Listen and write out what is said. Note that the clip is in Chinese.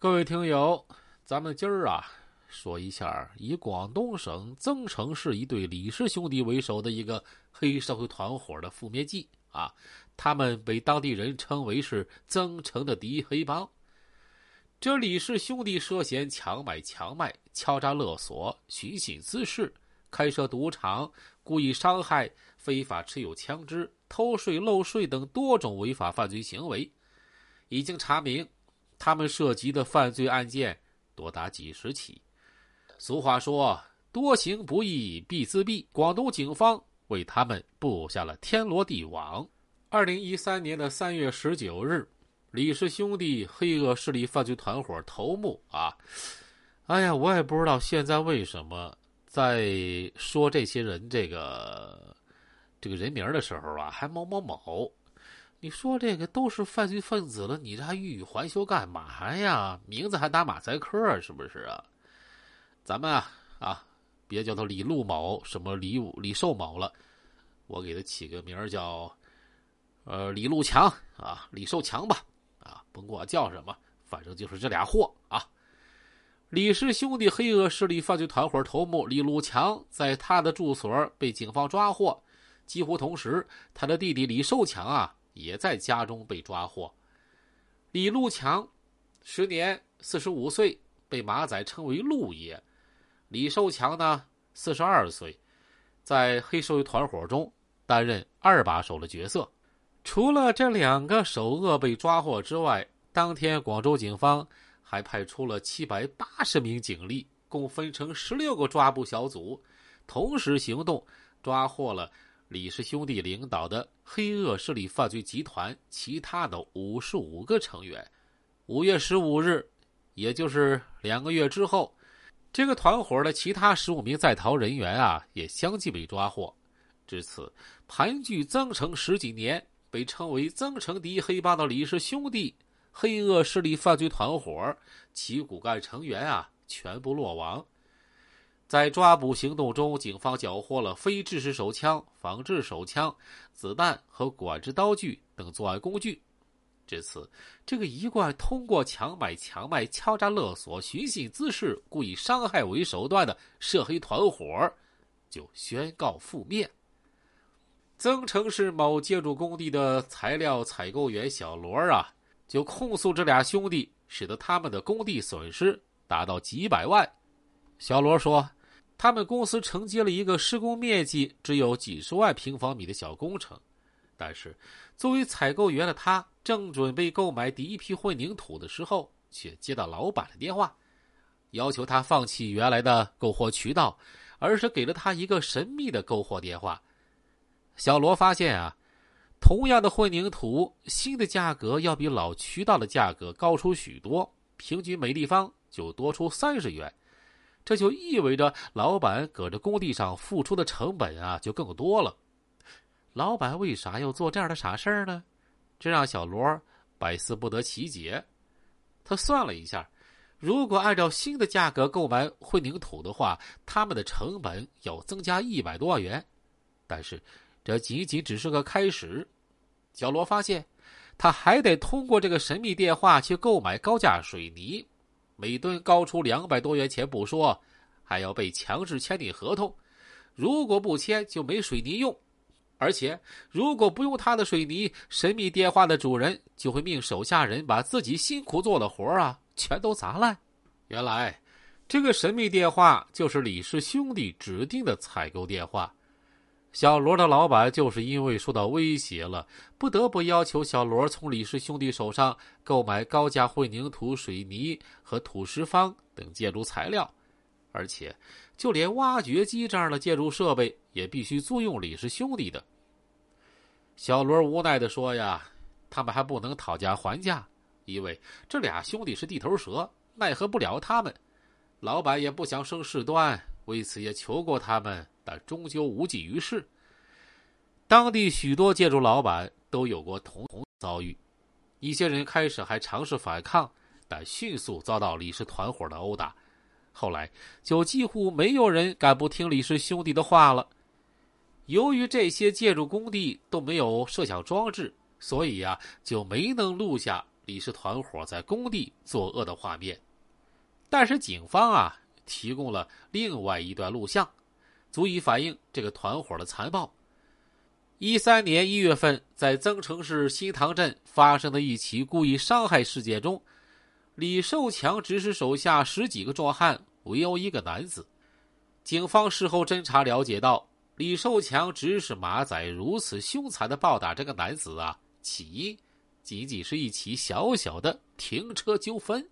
各位听友，咱们今儿啊说一下以广东省增城市一对李氏兄弟为首的一个黑社会团伙的覆灭记啊。他们被当地人称为是增城的第一黑帮。这李氏兄弟涉嫌强买强卖、敲诈勒索、寻衅滋事、开设赌场、故意伤害、非法持有枪支、偷税漏税等多种违法犯罪行为。已经查明。他们涉及的犯罪案件多达几十起。俗话说：“多行不义必自毙。”广东警方为他们布下了天罗地网。二零一三年的三月十九日，李氏兄弟黑恶势力犯罪团伙头目啊，哎呀，我也不知道现在为什么在说这些人这个这个人名的时候啊，还某某某。你说这个都是犯罪分子了，你这还欲语还休干嘛呀？名字还打马赛克，是不是啊？咱们啊啊，别叫他李路某，什么李武、李寿某了，我给他起个名叫，呃，李路强啊，李寿强吧，啊，甭管叫什么，反正就是这俩货啊。李氏兄弟黑恶势力犯罪团伙头目李路强，在他的住所被警方抓获，几乎同时，他的弟弟李寿强啊。也在家中被抓获。李路强，时年四十五岁，被马仔称为路爷。李寿强呢，四十二岁，在黑社会团伙中担任二把手的角色。除了这两个首恶被抓获之外，当天广州警方还派出了七百八十名警力，共分成十六个抓捕小组，同时行动，抓获了。李氏兄弟领导的黑恶势力犯罪集团，其他的五十五个成员。五月十五日，也就是两个月之后，这个团伙的其他十五名在逃人员啊，也相继被抓获。至此，盘踞增城十几年，被称为增城第一黑帮的李氏兄弟黑恶势力犯罪团伙，其骨干成员啊，全部落网。在抓捕行动中，警方缴获了非制式手枪、仿制手枪、子弹和管制刀具等作案工具。至此，这个一贯通过强买强卖、敲诈勒索、寻衅滋事、故意伤害为手段的涉黑团伙就宣告覆灭。增城市某建筑工地的材料采购员小罗啊，就控诉这俩兄弟，使得他们的工地损失达到几百万。小罗说。他们公司承接了一个施工面积只有几十万平方米的小工程，但是作为采购员的他正准备购买第一批混凝土的时候，却接到老板的电话，要求他放弃原来的购货渠道，而是给了他一个神秘的购货电话。小罗发现啊，同样的混凝土，新的价格要比老渠道的价格高出许多，平均每立方就多出三十元。这就意味着老板搁这工地上付出的成本啊就更多了。老板为啥要做这样的傻事儿呢？这让小罗百思不得其解。他算了一下，如果按照新的价格购买混凝土的话，他们的成本要增加一百多万元。但是这仅仅只是个开始。小罗发现，他还得通过这个神秘电话去购买高价水泥。每吨高出两百多元钱不说，还要被强制签订合同，如果不签就没水泥用，而且如果不用他的水泥，神秘电话的主人就会命手下人把自己辛苦做的活啊全都砸烂。原来，这个神秘电话就是李氏兄弟指定的采购电话。小罗的老板就是因为受到威胁了，不得不要求小罗从李氏兄弟手上购买高价混凝土、水泥和土石方等建筑材料，而且就连挖掘机这样的建筑设备也必须租用李氏兄弟的。小罗无奈的说：“呀，他们还不能讨价还价，因为这俩兄弟是地头蛇，奈何不了他们。老板也不想生事端，为此也求过他们。”但终究无济于事。当地许多建筑老板都有过同同遭遇，一些人开始还尝试反抗，但迅速遭到李氏团伙的殴打。后来就几乎没有人敢不听李氏兄弟的话了。由于这些建筑工地都没有摄像装置，所以呀就没能录下李氏团伙在工地作恶的画面。但是警方啊提供了另外一段录像，足以反映这个团伙的残暴。一三年一月份，在增城市新塘镇发生的一起故意伤害事件中，李寿强指使手下十几个壮汉围殴一个男子。警方事后侦查了解到，李寿强指使马仔如此凶残的暴打这个男子啊，起因仅仅是一起小小的停车纠纷。